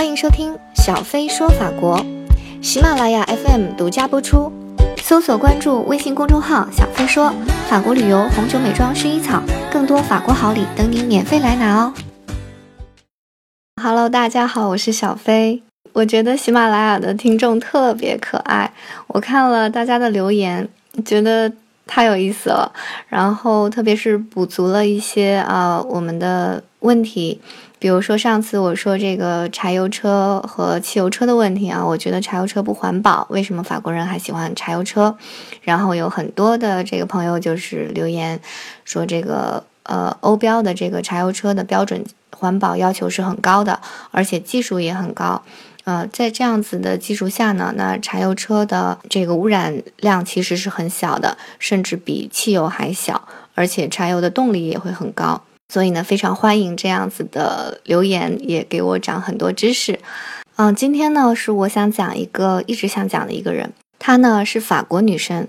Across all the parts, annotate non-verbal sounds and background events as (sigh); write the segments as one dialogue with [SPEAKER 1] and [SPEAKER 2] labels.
[SPEAKER 1] 欢迎收听小飞说法国，喜马拉雅 FM 独家播出。搜索关注微信公众号“小飞说法国旅游、红酒、美妆、薰衣草”，更多法国好礼等你免费来拿哦。Hello，大家好，我是小飞。我觉得喜马拉雅的听众特别可爱，我看了大家的留言，觉得太有意思了。然后特别是补足了一些啊我们的问题。比如说上次我说这个柴油车和汽油车的问题啊，我觉得柴油车不环保，为什么法国人还喜欢柴油车？然后有很多的这个朋友就是留言说这个呃欧标的这个柴油车的标准环保要求是很高的，而且技术也很高。呃，在这样子的基础下呢，那柴油车的这个污染量其实是很小的，甚至比汽油还小，而且柴油的动力也会很高。所以呢，非常欢迎这样子的留言，也给我长很多知识。嗯，今天呢是我想讲一个一直想讲的一个人，她呢是法国女生，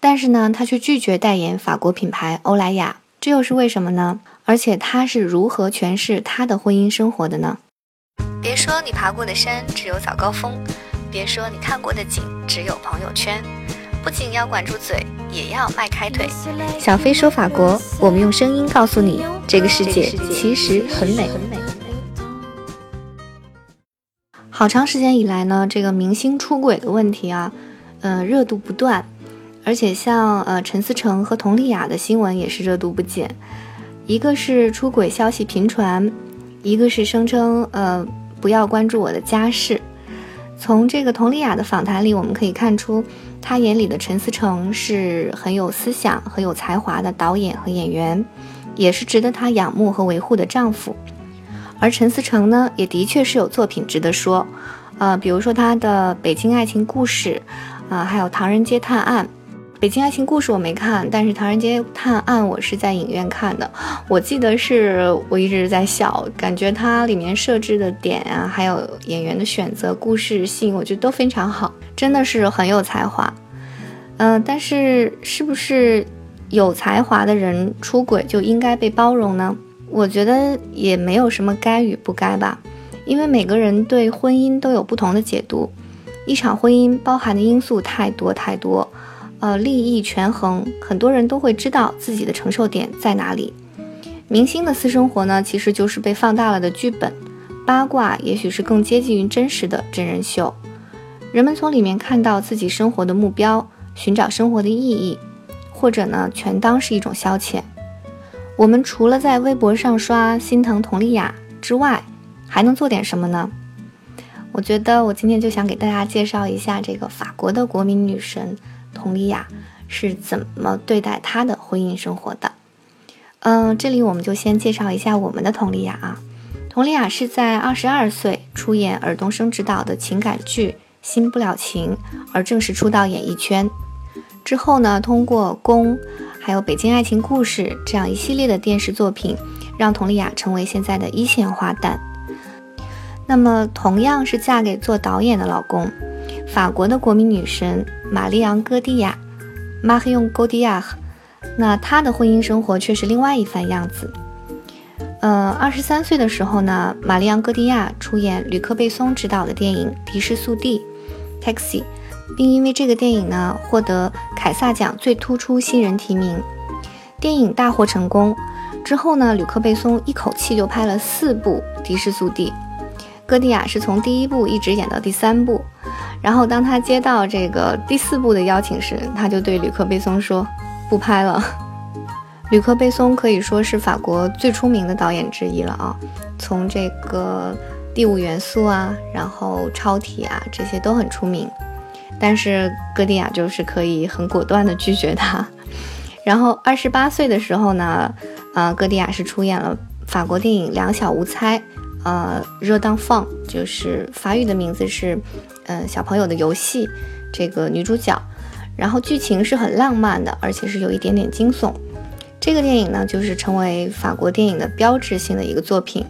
[SPEAKER 1] 但是呢她却拒绝代言法国品牌欧莱雅，这又是为什么呢？而且她是如何诠释她的婚姻生活的呢？别说你爬过的山只有早高峰，别说你看过的景只有朋友圈。不仅要管住嘴，也要迈开腿。小飞说法国，我们用声音告诉你，这个世界其实很美。好长时间以来呢，这个明星出轨的问题啊，呃，热度不断，而且像呃陈思诚和佟丽娅的新闻也是热度不减。一个是出轨消息频传，一个是声称呃不要关注我的家事。从这个佟丽娅的访谈里，我们可以看出。他眼里的陈思诚是很有思想、很有才华的导演和演员，也是值得他仰慕和维护的丈夫。而陈思诚呢，也的确是有作品值得说，呃，比如说他的《北京爱情故事》，啊，还有《唐人街探案》。《北京爱情故事》我没看，但是《唐人街探案》我是在影院看的。我记得是我一直在笑，感觉它里面设置的点啊，还有演员的选择、故事性，我觉得都非常好，真的是很有才华。嗯，但是是不是有才华的人出轨就应该被包容呢？我觉得也没有什么该与不该吧，因为每个人对婚姻都有不同的解读，一场婚姻包含的因素太多太多。呃，利益权衡，很多人都会知道自己的承受点在哪里。明星的私生活呢，其实就是被放大了的剧本。八卦也许是更接近于真实的真人秀。人们从里面看到自己生活的目标，寻找生活的意义，或者呢，全当是一种消遣。我们除了在微博上刷心疼佟丽娅之外，还能做点什么呢？我觉得我今天就想给大家介绍一下这个法国的国民女神。佟丽娅是怎么对待她的婚姻生活的？嗯，这里我们就先介绍一下我们的佟丽娅啊。佟丽娅是在二十二岁出演尔冬升执导的情感剧《新不了情》而正式出道演艺圈。之后呢，通过《宫》还有《北京爱情故事》这样一系列的电视作品，让佟丽娅成为现在的一线花旦。那么，同样是嫁给做导演的老公。法国的国民女神玛丽昂·戈蒂亚 （Marion g o d i a 那她的婚姻生活却是另外一番样子。呃，二十三岁的时候呢，玛丽昂·戈蒂亚出演吕克·贝松执导的电影《的士速递》（Taxi），并因为这个电影呢获得凯撒奖最突出新人提名。电影大获成功之后呢，吕克·贝松一口气就拍了四部《的士速递》，戈迪亚是从第一部一直演到第三部。然后，当他接到这个第四部的邀请时，他就对吕克·贝松说：“不拍了。”吕克·贝松可以说是法国最出名的导演之一了啊，从这个《第五元素》啊，然后《超体》啊，这些都很出名。但是戈迪亚就是可以很果断地拒绝他。然后，二十八岁的时候呢，呃，戈迪亚是出演了法国电影《两小无猜》，呃，热当放就是法语的名字是。嗯，小朋友的游戏，这个女主角，然后剧情是很浪漫的，而且是有一点点惊悚。这个电影呢，就是成为法国电影的标志性的一个作品。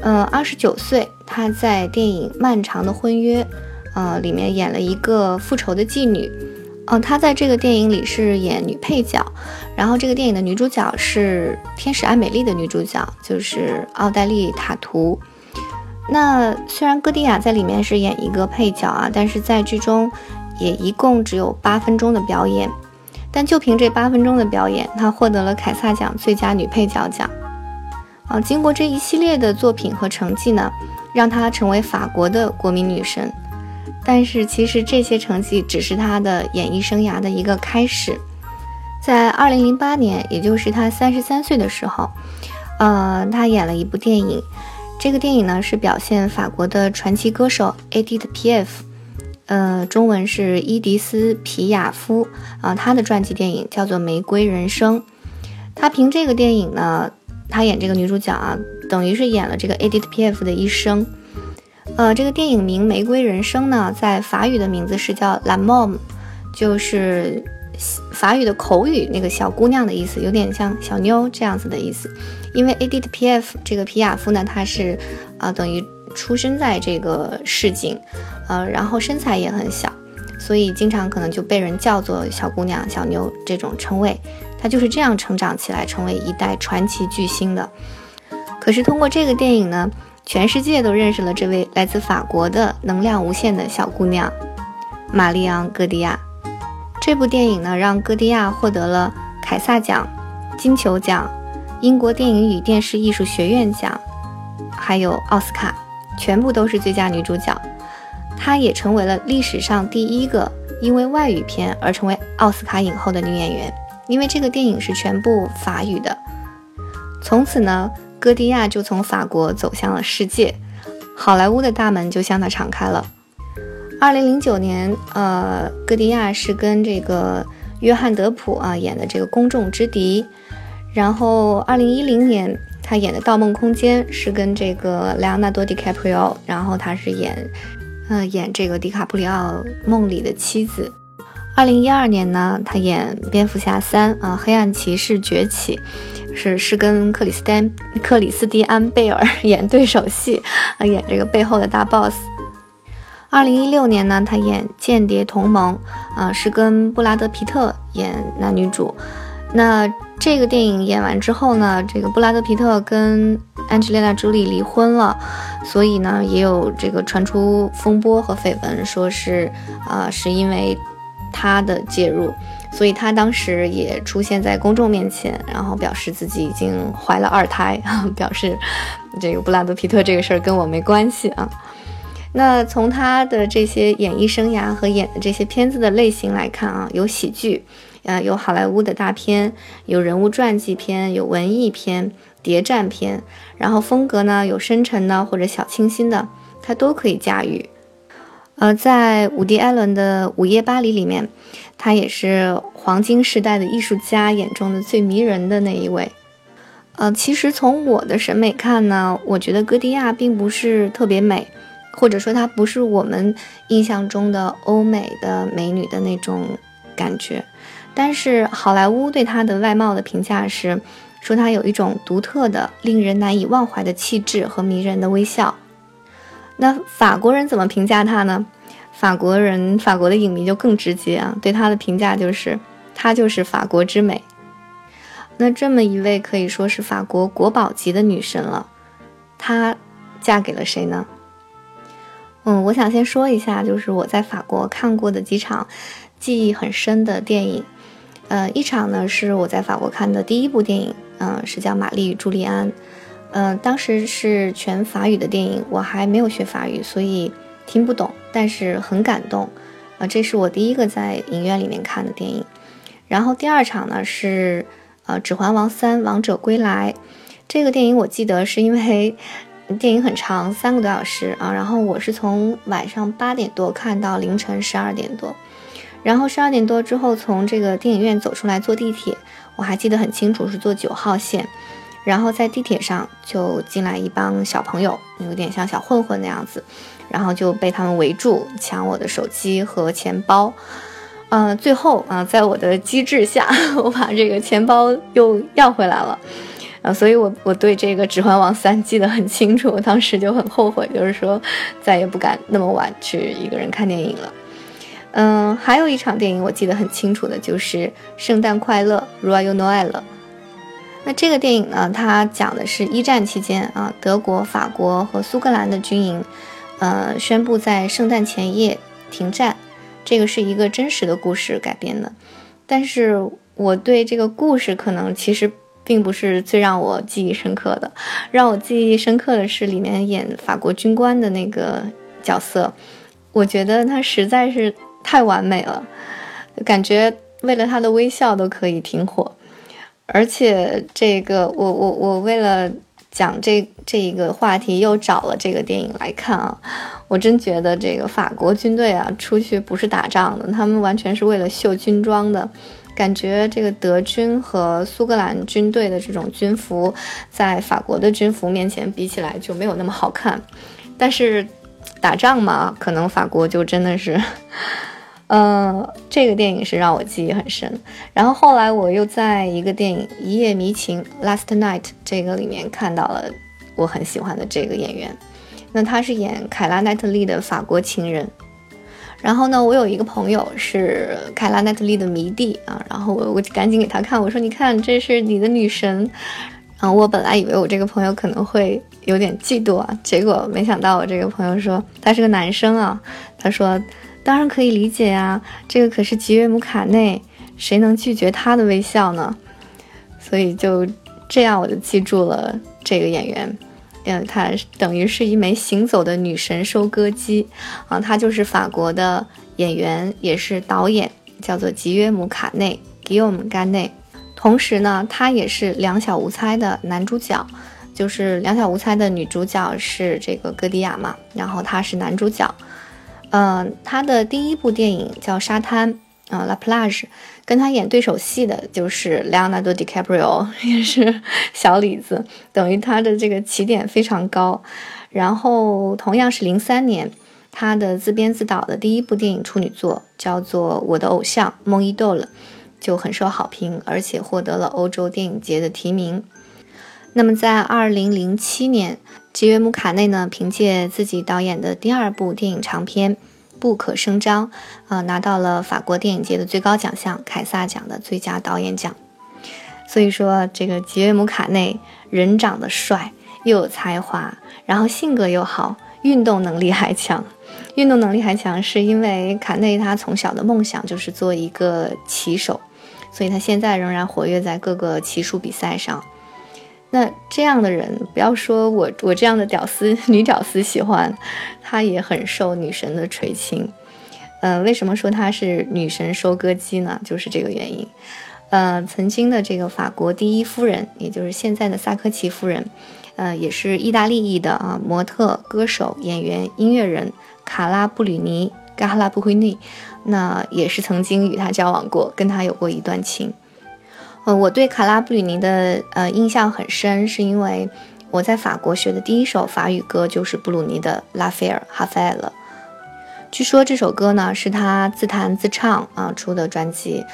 [SPEAKER 1] 嗯，二十九岁，她在电影《漫长的婚约》呃里面演了一个复仇的妓女。哦，她在这个电影里是演女配角，然后这个电影的女主角是《天使爱美丽》的女主角，就是奥黛丽·塔图。那虽然戈迪亚在里面是演一个配角啊，但是在剧中也一共只有八分钟的表演，但就凭这八分钟的表演，她获得了凯撒奖最佳女配角奖。啊，经过这一系列的作品和成绩呢，让她成为法国的国民女神。但是其实这些成绩只是她的演艺生涯的一个开始。在二零零八年，也就是她三十三岁的时候，呃，她演了一部电影。这个电影呢是表现法国的传奇歌手 Edith Piaf，呃，中文是伊迪丝·皮亚夫啊，她的传记电影叫做《玫瑰人生》。她凭这个电影呢，她演这个女主角啊，等于是演了这个 Edit PF 的一生。呃，这个电影名《玫瑰人生》呢，在法语的名字是叫 La Mom，就是法语的口语那个小姑娘的意思，有点像小妞这样子的意思。因为 Edit P F 这个皮亚夫呢，她是啊等于出生在这个市井，呃，然后身材也很小，所以经常可能就被人叫做小姑娘、小妞这种称谓。她就是这样成长起来，成为一代传奇巨星的。可是通过这个电影呢，全世界都认识了这位来自法国的能量无限的小姑娘玛丽昂·戈迪亚。这部电影呢，让戈迪亚获得了凯撒奖、金球奖。英国电影与电视艺术学院奖，还有奥斯卡，全部都是最佳女主角。她也成为了历史上第一个因为外语片而成为奥斯卡影后的女演员。因为这个电影是全部法语的。从此呢，戈迪亚就从法国走向了世界，好莱坞的大门就向他敞开了。二零零九年，呃，戈迪亚是跟这个约翰德普啊演的这个《公众之敌》。然后，二零一零年他演的《盗梦空间》是跟这个莱昂纳多·迪卡普里奥，然后他是演，呃，演这个迪卡普里奥梦里的妻子。二零一二年呢，他演《蝙蝠侠三》啊，《黑暗骑士崛起》，是是跟克里斯丹克里斯蒂安贝尔 (laughs) 演对手戏啊，演这个背后的大 boss。二零一六年呢，他演《间谍同盟》啊，是跟布拉德皮特演男女主。那这个电影演完之后呢，这个布拉德皮特跟安吉丽娜朱莉离婚了，所以呢，也有这个传出风波和绯闻，说是啊，是因为他的介入，所以他当时也出现在公众面前，然后表示自己已经怀了二胎，(laughs) 表示这个布拉德皮特这个事儿跟我没关系啊。那从他的这些演艺生涯和演的这些片子的类型来看啊，有喜剧。呃，有好莱坞的大片，有人物传记片，有文艺片、谍战片，然后风格呢有深沉的或者小清新的，他都可以驾驭。呃，在伍迪·艾伦的《午夜巴黎》里面，他也是黄金时代的艺术家眼中的最迷人的那一位。呃，其实从我的审美看呢，我觉得歌迪亚并不是特别美，或者说她不是我们印象中的欧美的美女的那种感觉。但是好莱坞对她的外貌的评价是，说她有一种独特的、令人难以忘怀的气质和迷人的微笑。那法国人怎么评价她呢？法国人、法国的影迷就更直接啊，对她的评价就是，她就是法国之美。那这么一位可以说是法国国宝级的女神了，她嫁给了谁呢？嗯，我想先说一下，就是我在法国看过的几场记忆很深的电影。呃，一场呢是我在法国看的第一部电影，嗯，是叫《玛丽与朱利安》，嗯，当时是全法语的电影，我还没有学法语，所以听不懂，但是很感动，啊，这是我第一个在影院里面看的电影。然后第二场呢是呃《指环王三：王者归来》，这个电影我记得是因为 (laughs) 电影很长，三个多小时啊，然后我是从晚上八点多看到凌晨十二点多。然后十二点多之后，从这个电影院走出来坐地铁，我还记得很清楚，是坐九号线。然后在地铁上就进来一帮小朋友，有点像小混混那样子，然后就被他们围住，抢我的手机和钱包。呃，最后啊，在我的机智下，(laughs) 我把这个钱包又要回来了。啊，所以我我对这个《指环王三》记得很清楚，我当时就很后悔，就是说再也不敢那么晚去一个人看电影了。嗯，还有一场电影我记得很清楚的，就是《圣诞快乐》（Royal Noel）。那这个电影呢，它讲的是一战期间啊，德国、法国和苏格兰的军营，呃，宣布在圣诞前夜停战。这个是一个真实的故事改编的，但是我对这个故事可能其实并不是最让我记忆深刻的。让我记忆深刻的是里面演法国军官的那个角色，我觉得他实在是太完美了，感觉为了他的微笑都可以停火。而且这个，我我我为了讲这这一个话题，又找了这个电影来看啊。我真觉得这个法国军队啊，出去不是打仗的，他们完全是为了秀军装的。感觉这个德军和苏格兰军队的这种军服，在法国的军服面前比起来就没有那么好看。但是打仗嘛，可能法国就真的是。呃，这个电影是让我记忆很深。然后后来我又在一个电影《一夜迷情》（Last Night） 这个里面看到了我很喜欢的这个演员。那他是演凯拉奈特利的法国情人。然后呢，我有一个朋友是凯拉奈特利的迷弟啊，然后我我赶紧给他看，我说你看这是你的女神。然后我本来以为我这个朋友可能会有点嫉妒啊，结果没想到我这个朋友说他是个男生啊，他说。当然可以理解呀，这个可是吉约姆卡内，谁能拒绝他的微笑呢？所以就这样，我就记住了这个演员。嗯，他等于是一枚行走的女神收割机啊！他就是法国的演员，也是导演，叫做吉约姆卡内 （Guillaume g a n e 同时呢，他也是《两小无猜》的男主角，就是《两小无猜》的女主角是这个戈迪亚嘛，然后他是男主角。嗯，他的第一部电影叫《沙滩》啊，《La Plage》，跟他演对手戏的就是 Leonardo DiCaprio，(laughs) 也是小李子，等于他的这个起点非常高。然后同样是零三年，他的自编自导的第一部电影处女作叫做《我的偶像梦一豆了》，就很受好评，而且获得了欧洲电影节的提名。那么在二零零七年。吉约姆·卡内呢，凭借自己导演的第二部电影长片《不可声张》，啊，拿到了法国电影节的最高奖项凯撒奖的最佳导演奖。所以说，这个吉约姆·卡内人长得帅，又有才华，然后性格又好，运动能力还强。运动能力还强，是因为卡内他从小的梦想就是做一个骑手，所以他现在仍然活跃在各个骑术比赛上。那这样的人，不要说我我这样的屌丝女屌丝喜欢，她也很受女神的垂青。呃，为什么说她是女神收割机呢？就是这个原因。呃，曾经的这个法国第一夫人，也就是现在的萨科齐夫人，呃，也是意大利裔的啊，模特、歌手、演员、音乐人卡拉布吕尼·嘎哈拉布灰尼，那也是曾经与他交往过，跟他有过一段情。呃，我对卡拉布吕尼的呃印象很深，是因为我在法国学的第一首法语歌就是布鲁尼的《拉斐尔哈菲尔》。据说这首歌呢是他自弹自唱啊出的专辑。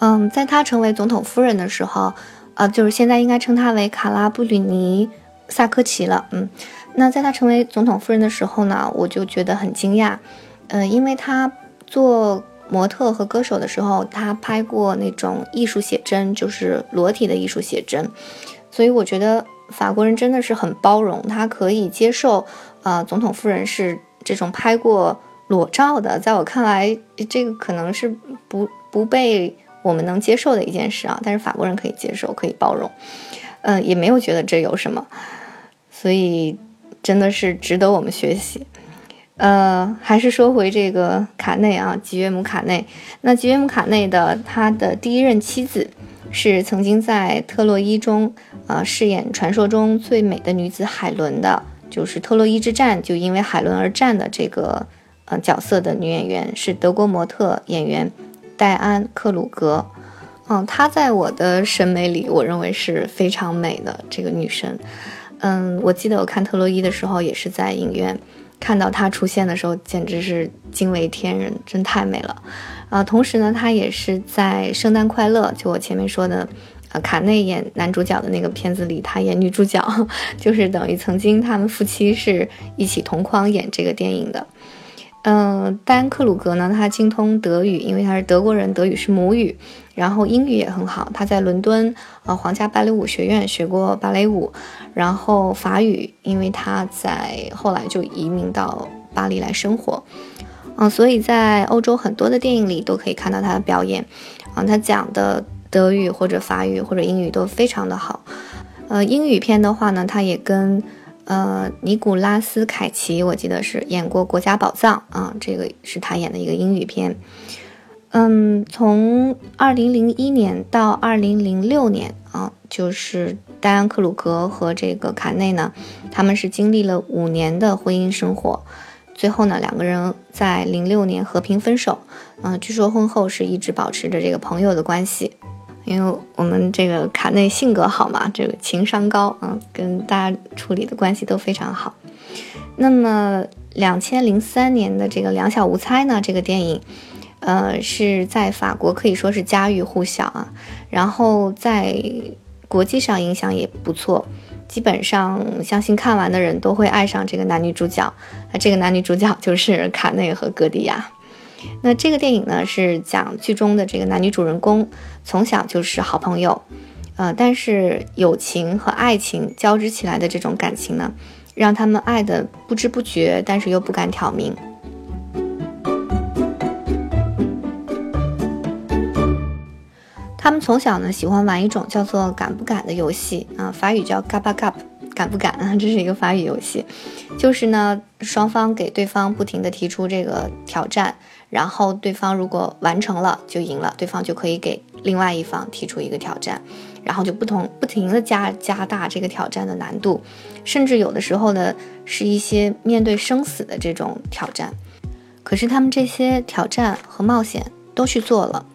[SPEAKER 1] 嗯，在他成为总统夫人的时候，呃，就是现在应该称他为卡拉布吕尼萨科齐了。嗯，那在他成为总统夫人的时候呢，我就觉得很惊讶。嗯，因为他做。模特和歌手的时候，他拍过那种艺术写真，就是裸体的艺术写真，所以我觉得法国人真的是很包容，他可以接受，呃，总统夫人是这种拍过裸照的，在我看来，这个可能是不不被我们能接受的一件事啊，但是法国人可以接受，可以包容，嗯，也没有觉得这有什么，所以真的是值得我们学习。呃，还是说回这个卡内啊，吉约姆卡内。那吉约姆卡内的他的第一任妻子，是曾经在特洛伊中，呃，饰演传说中最美的女子海伦的，就是特洛伊之战就因为海伦而战的这个呃角色的女演员，是德国模特演员戴安克鲁格。嗯，她在我的审美里，我认为是非常美的这个女生。嗯，我记得我看特洛伊的时候，也是在影院。看到她出现的时候，简直是惊为天人，真太美了，啊！同时呢，她也是在《圣诞快乐》就我前面说的，呃，卡内演男主角的那个片子里，她演女主角，(laughs) 就是等于曾经他们夫妻是一起同框演这个电影的。嗯，丹克鲁格呢，他精通德语，因为他是德国人，德语是母语，然后英语也很好，他在伦敦呃皇家芭蕾舞学院学过芭蕾舞，然后法语，因为他在后来就移民到巴黎来生活，嗯，所以在欧洲很多的电影里都可以看到他的表演，啊，他讲的德语或者法语或者英语都非常的好，呃，英语片的话呢，他也跟呃尼古拉斯凯奇，我记得是演过《国家宝藏》啊，这个是他演的一个英语片。嗯，从二零零一年到二零零六年啊，就是戴安·克鲁格和这个卡内呢，他们是经历了五年的婚姻生活，最后呢，两个人在零六年和平分手。嗯，据说婚后是一直保持着这个朋友的关系，因为我们这个卡内性格好嘛，这个情商高啊，跟大家处理的关系都非常好。那么两千零三年的这个《两小无猜》呢，这个电影。呃，是在法国可以说是家喻户晓啊，然后在国际上影响也不错，基本上相信看完的人都会爱上这个男女主角。那这个男女主角 (laughs) 就是卡内和戈迪亚。那这个电影呢，是讲剧中的这个男女主人公从小就是好朋友，呃，但是友情和爱情交织起来的这种感情呢，让他们爱的不知不觉，但是又不敢挑明。他们从小呢喜欢玩一种叫做“敢不敢”的游戏啊，法语叫 g a p a g a p 敢不敢啊？(laughs) 这是一个法语游戏，就是呢双方给对方不停的提出这个挑战，然后对方如果完成了就赢了，对方就可以给另外一方提出一个挑战，然后就不同不停的加加大这个挑战的难度，甚至有的时候呢是一些面对生死的这种挑战，可是他们这些挑战和冒险都去做了。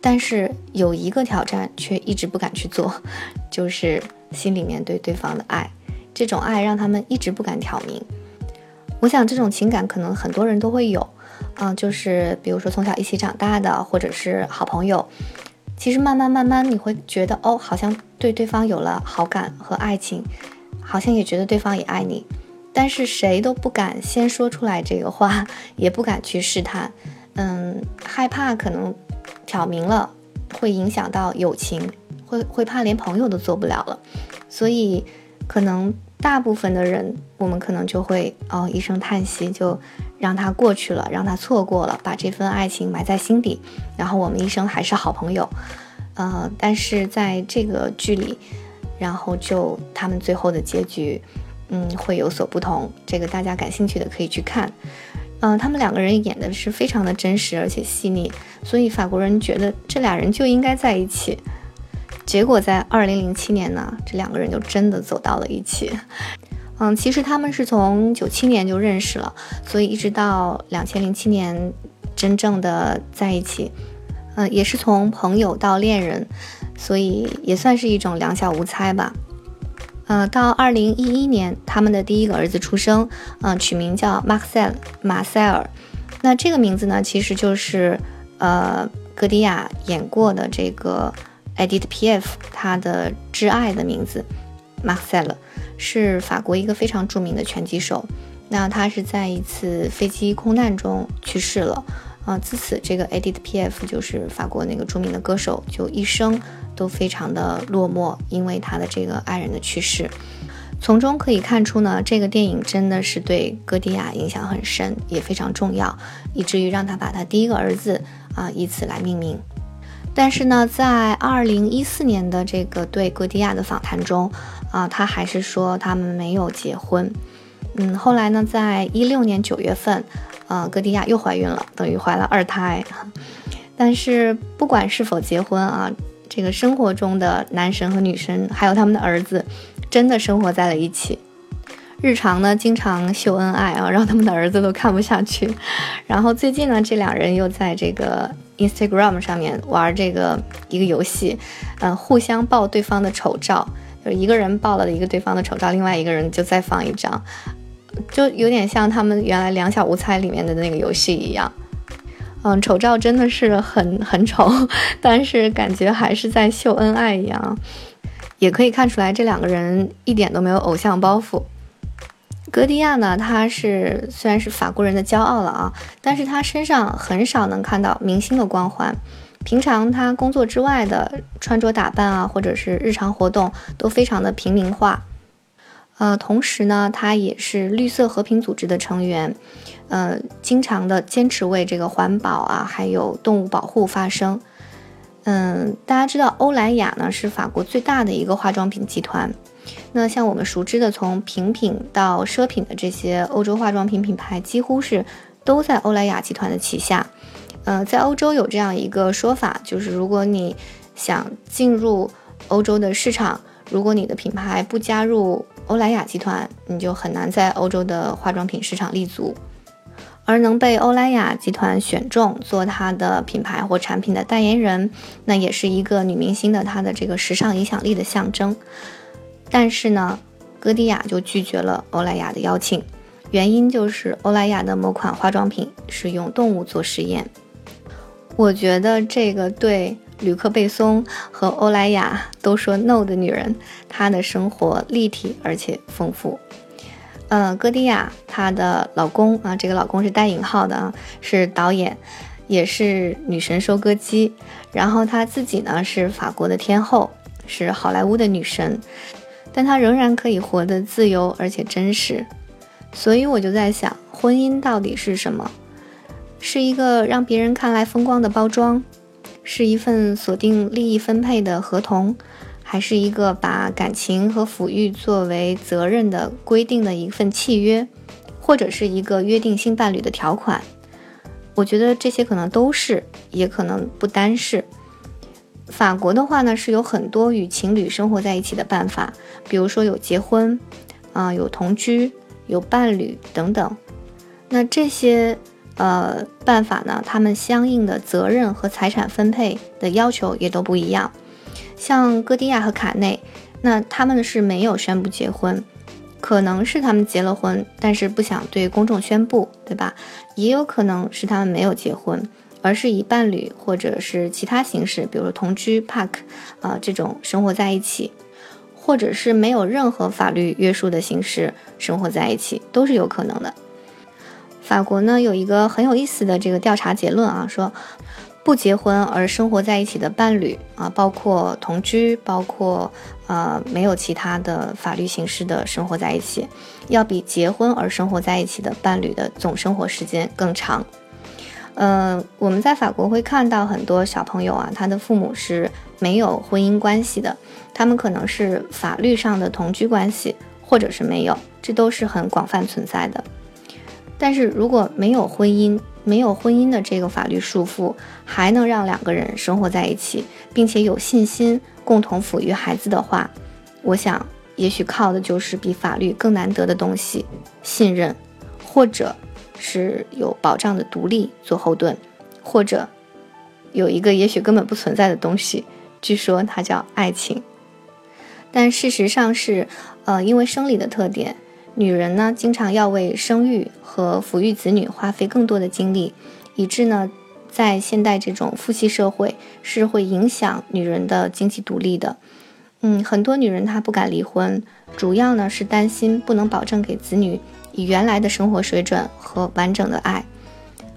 [SPEAKER 1] 但是有一个挑战却一直不敢去做，(laughs) 就是心里面对对方的爱，这种爱让他们一直不敢挑明。我想这种情感可能很多人都会有，啊，就是比如说从小一起长大的，或者是好朋友，其实慢慢慢慢你会觉得，哦，好像对对方有了好感和爱情，好像也觉得对方也爱你，但是谁都不敢先说出来这个话，也不敢去试探，嗯，害怕可能。挑明了，会影响到友情，会会怕连朋友都做不了了，所以可能大部分的人，我们可能就会哦一声叹息，就让他过去了，让他错过了，把这份爱情埋在心底，然后我们一生还是好朋友。呃，但是在这个剧里，然后就他们最后的结局，嗯，会有所不同。这个大家感兴趣的可以去看。嗯，他们两个人演的是非常的真实而且细腻，所以法国人觉得这俩人就应该在一起。结果在二零零七年呢，这两个人就真的走到了一起。嗯，其实他们是从九七年就认识了，所以一直到两千零七年真正的在一起，嗯，也是从朋友到恋人，所以也算是一种两小无猜吧。呃，到二零一一年，他们的第一个儿子出生，嗯，取名叫马塞尔马塞尔。那这个名字呢，其实就是呃，戈迪亚演过的这个 Edith P.F. 他的挚爱的名字，马塞尔是法国一个非常著名的拳击手。那他是在一次飞机空难中去世了。啊，自此这个 Edith P.F. 就是法国那个著名的歌手，就一生。都非常的落寞，因为他的这个爱人的去世。从中可以看出呢，这个电影真的是对戈迪亚影响很深，也非常重要，以至于让他把他第一个儿子啊以此来命名。但是呢，在二零一四年的这个对戈迪亚的访谈中啊，他还是说他们没有结婚。嗯，后来呢，在一六年九月份，呃，戈迪亚又怀孕了，等于怀了二胎。但是不管是否结婚啊。这个生活中的男神和女神，还有他们的儿子，真的生活在了一起。日常呢，经常秀恩爱啊，让他们的儿子都看不下去。(laughs) 然后最近呢，这两人又在这个 Instagram 上面玩这个一个游戏，呃，互相爆对方的丑照，就一个人爆了一个对方的丑照，另外一个人就再放一张，就有点像他们原来两小无猜里面的那个游戏一样。嗯，丑照真的是很 (laughs) 很丑，但是感觉还是在秀恩爱一样，也可以看出来这两个人一点都没有偶像包袱。格迪亚呢，他是虽然是法国人的骄傲了啊，但是他身上很少能看到明星的光环，平常他工作之外的穿着打扮啊，或者是日常活动都非常的平民化。呃，同时呢，她也是绿色和平组织的成员，呃，经常的坚持为这个环保啊，还有动物保护发声。嗯，大家知道欧莱雅呢是法国最大的一个化妆品集团。那像我们熟知的从平品到奢品的这些欧洲化妆品品牌，几乎是都在欧莱雅集团的旗下。呃，在欧洲有这样一个说法，就是如果你想进入欧洲的市场，如果你的品牌不加入欧莱雅集团，你就很难在欧洲的化妆品市场立足。而能被欧莱雅集团选中做它的品牌或产品的代言人，那也是一个女明星的她的这个时尚影响力的象征。但是呢，歌迪亚就拒绝了欧莱雅的邀请，原因就是欧莱雅的某款化妆品是用动物做实验。我觉得这个对吕克贝松和欧莱雅都说 no 的女人，她的生活立体而且丰富。呃，歌迪亚她的老公啊，这个老公是带引号的啊，是导演，也是女神收割机。然后她自己呢是法国的天后，是好莱坞的女神，但她仍然可以活得自由而且真实。所以我就在想，婚姻到底是什么？是一个让别人看来风光的包装，是一份锁定利益分配的合同，还是一个把感情和抚育作为责任的规定的一份契约，或者是一个约定性伴侣的条款？我觉得这些可能都是，也可能不单是。法国的话呢，是有很多与情侣生活在一起的办法，比如说有结婚，啊，有同居，有伴侣等等。那这些。呃，办法呢？他们相应的责任和财产分配的要求也都不一样。像戈迪亚和卡内，那他们是没有宣布结婚，可能是他们结了婚，但是不想对公众宣布，对吧？也有可能是他们没有结婚，而是以伴侣或者是其他形式，比如说同居、park 啊这种生活在一起，或者是没有任何法律约束的形式生活在一起，都是有可能的。法国呢有一个很有意思的这个调查结论啊，说不结婚而生活在一起的伴侣啊，包括同居，包括呃没有其他的法律形式的生活在一起，要比结婚而生活在一起的伴侣的总生活时间更长。呃，我们在法国会看到很多小朋友啊，他的父母是没有婚姻关系的，他们可能是法律上的同居关系，或者是没有，这都是很广泛存在的。但是如果没有婚姻，没有婚姻的这个法律束缚，还能让两个人生活在一起，并且有信心共同抚育孩子的话，我想，也许靠的就是比法律更难得的东西——信任，或者是有保障的独立做后盾，或者有一个也许根本不存在的东西，据说它叫爱情。但事实上是，呃，因为生理的特点。女人呢，经常要为生育和抚育子女花费更多的精力，以致呢，在现代这种父系社会是会影响女人的经济独立的。嗯，很多女人她不敢离婚，主要呢是担心不能保证给子女以原来的生活水准和完整的爱。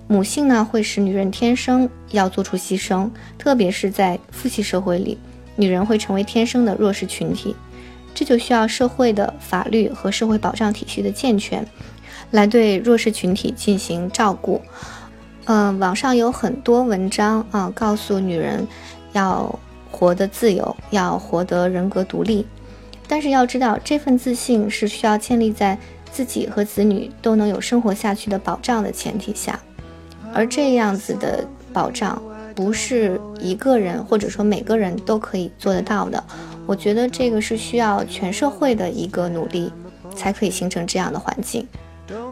[SPEAKER 1] 母性呢会使女人天生要做出牺牲，特别是在父系社会里，女人会成为天生的弱势群体。这就需要社会的法律和社会保障体系的健全，来对弱势群体进行照顾。嗯，网上有很多文章啊，告诉女人要活得自由，要活得人格独立。但是要知道，这份自信是需要建立在自己和子女都能有生活下去的保障的前提下，而这样子的保障不是一个人或者说每个人都可以做得到的。我觉得这个是需要全社会的一个努力，才可以形成这样的环境。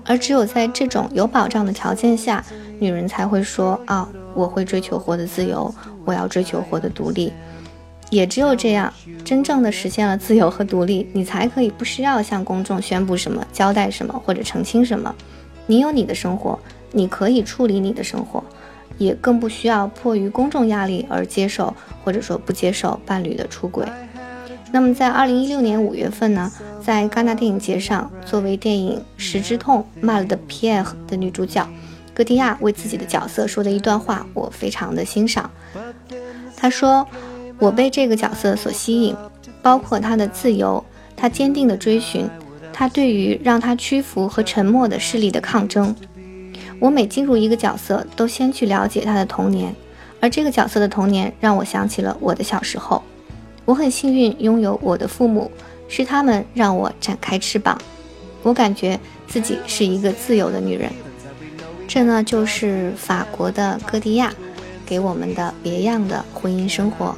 [SPEAKER 1] 而只有在这种有保障的条件下，女人才会说啊，我会追求活得自由，我要追求活得独立。也只有这样，真正的实现了自由和独立，你才可以不需要向公众宣布什么、交代什么或者澄清什么。你有你的生活，你可以处理你的生活，也更不需要迫于公众压力而接受或者说不接受伴侣的出轨。那么，在二零一六年五月份呢，在戛纳电影节上，作为电影《十之痛》骂了的皮埃尔的女主角，戈蒂亚为自己的角色说的一段话，我非常的欣赏。他说：“我被这个角色所吸引，包括他的自由，他坚定的追寻，他对于让他屈服和沉默的势力的抗争。我每进入一个角色，都先去了解他的童年，而这个角色的童年让我想起了我的小时候。我很幸运拥有我的父母，是他们让我展开翅膀。我感觉自己是一个自由的女人。”这呢，就是法国的戈迪亚给我们的别样的婚姻生活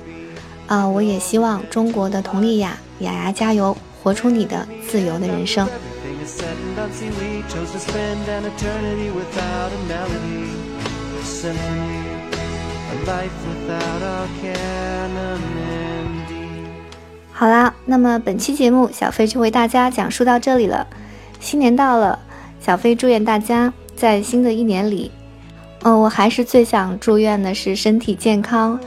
[SPEAKER 1] 啊！我也希望中国的佟丽娅雅雅加油，活出你的自由的人生。好啦，那么本期节目小飞就为大家讲述到这里了。新年到了，小飞祝愿大家。在新的一年里，嗯，我还是最想祝愿的是身体健康，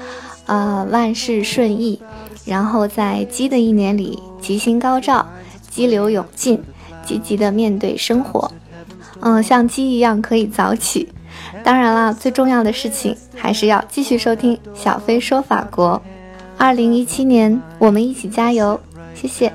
[SPEAKER 1] 呃，万事顺意。然后在鸡的一年里，吉星高照，激流勇进，积极的面对生活。嗯，像鸡一样可以早起。当然了，最重要的事情还是要继续收听小飞说法国。二零一七年，我们一起加油！谢谢。